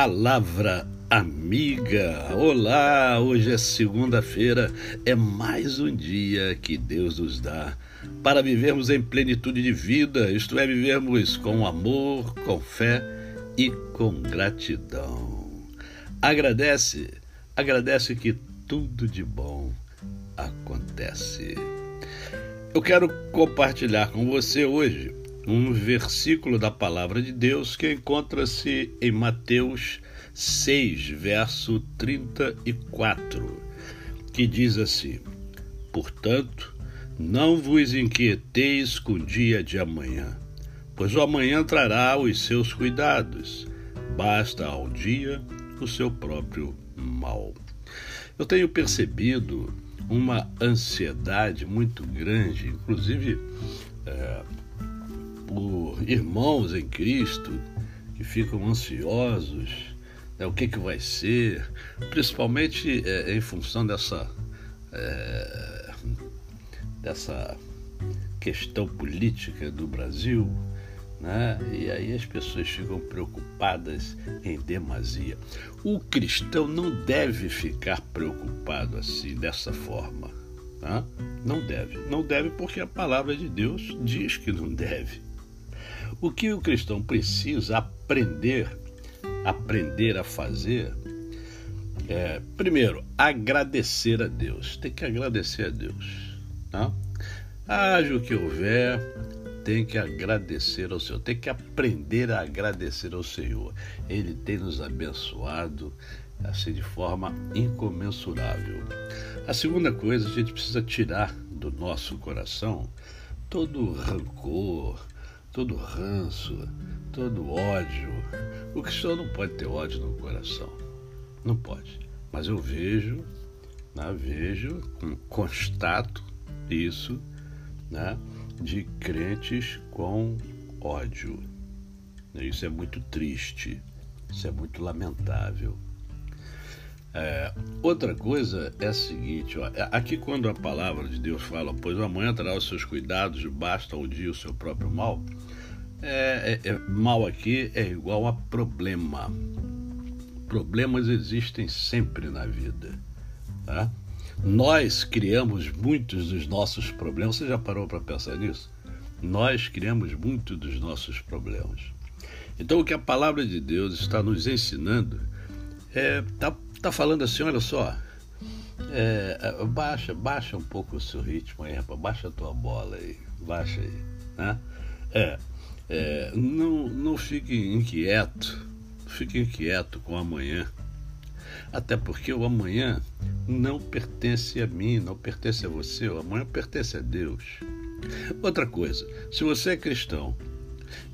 Palavra amiga. Olá, hoje é segunda-feira, é mais um dia que Deus nos dá para vivermos em plenitude de vida, isto é, vivermos com amor, com fé e com gratidão. Agradece, agradece que tudo de bom acontece. Eu quero compartilhar com você hoje um versículo da palavra de Deus que encontra-se em Mateus 6, verso 34, que diz assim: Portanto, não vos inquieteis com o dia de amanhã, pois o amanhã trará os seus cuidados, basta ao dia o seu próprio mal. Eu tenho percebido uma ansiedade muito grande, inclusive é, por irmãos em Cristo que ficam ansiosos, né, o que, que vai ser, principalmente é, em função dessa, é, dessa questão política do Brasil, né? E aí as pessoas ficam preocupadas em demasia. O cristão não deve ficar preocupado assim, dessa forma. Tá? Não deve. Não deve porque a palavra de Deus diz que não deve. O que o cristão precisa aprender, aprender a fazer, é, primeiro, agradecer a Deus. Tem que agradecer a Deus. Tá? Haja o que houver, tem que agradecer ao Senhor, tem que aprender a agradecer ao Senhor. Ele tem nos abençoado assim de forma incomensurável. A segunda coisa, a gente precisa tirar do nosso coração todo rancor, todo ranço, todo ódio. O cristão não pode ter ódio no coração. Não pode. Mas eu vejo, né, vejo, constato isso, né, de crentes com ódio. Isso é muito triste, isso é muito lamentável. É, outra coisa é a seguinte: ó, é, aqui, quando a palavra de Deus fala, pois amanhã terá os seus cuidados, basta ao dia o seu próprio mal, é, é, é, mal aqui é igual a problema. Problemas existem sempre na vida. Tá? Nós criamos muitos dos nossos problemas. Você já parou para pensar nisso? Nós criamos muitos dos nossos problemas. Então, o que a palavra de Deus está nos ensinando é tá tá falando assim, olha só, é, é, baixa, baixa um pouco o seu ritmo aí, rapaz, baixa a tua bola aí, baixa aí, né? É, é, não, não fique inquieto, fique inquieto com o amanhã, até porque o amanhã não pertence a mim, não pertence a você, o amanhã pertence a Deus. Outra coisa, se você é cristão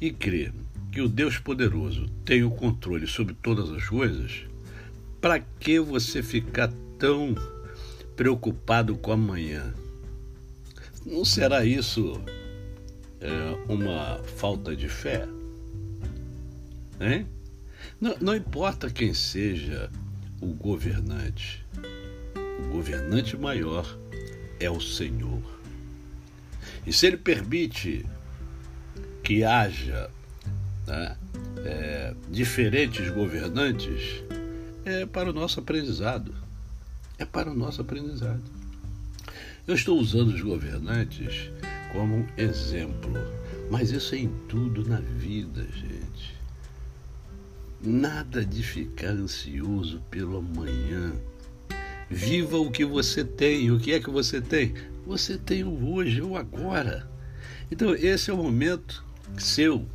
e crê que o Deus poderoso tem o controle sobre todas as coisas, para que você ficar tão preocupado com amanhã? Não será isso é, uma falta de fé? Hein? Não, não importa quem seja o governante, o governante maior é o Senhor. E se ele permite que haja né, é, diferentes governantes, é para o nosso aprendizado. É para o nosso aprendizado. Eu estou usando os governantes como um exemplo, mas isso é em tudo na vida, gente. Nada de ficar ansioso pelo amanhã. Viva o que você tem. O que é que você tem? Você tem o hoje, o agora. Então, esse é o momento seu.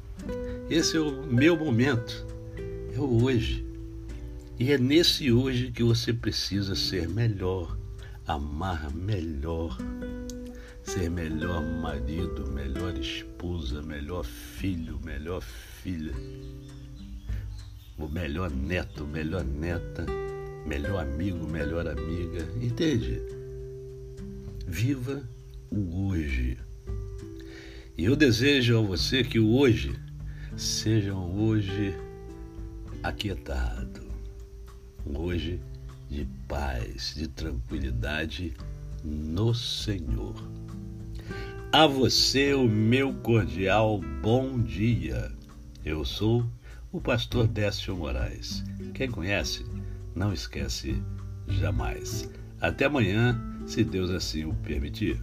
Esse é o meu momento. É o hoje. E é nesse hoje que você precisa ser melhor, amar melhor, ser melhor marido, melhor esposa, melhor filho, melhor filha, o melhor neto, melhor neta, melhor amigo, melhor amiga. Entende? Viva o hoje. E eu desejo a você que o hoje seja um hoje aquietado hoje de paz, de tranquilidade no Senhor. A você o meu cordial bom dia. Eu sou o pastor Décio Moraes. Quem conhece, não esquece jamais. Até amanhã, se Deus assim o permitir.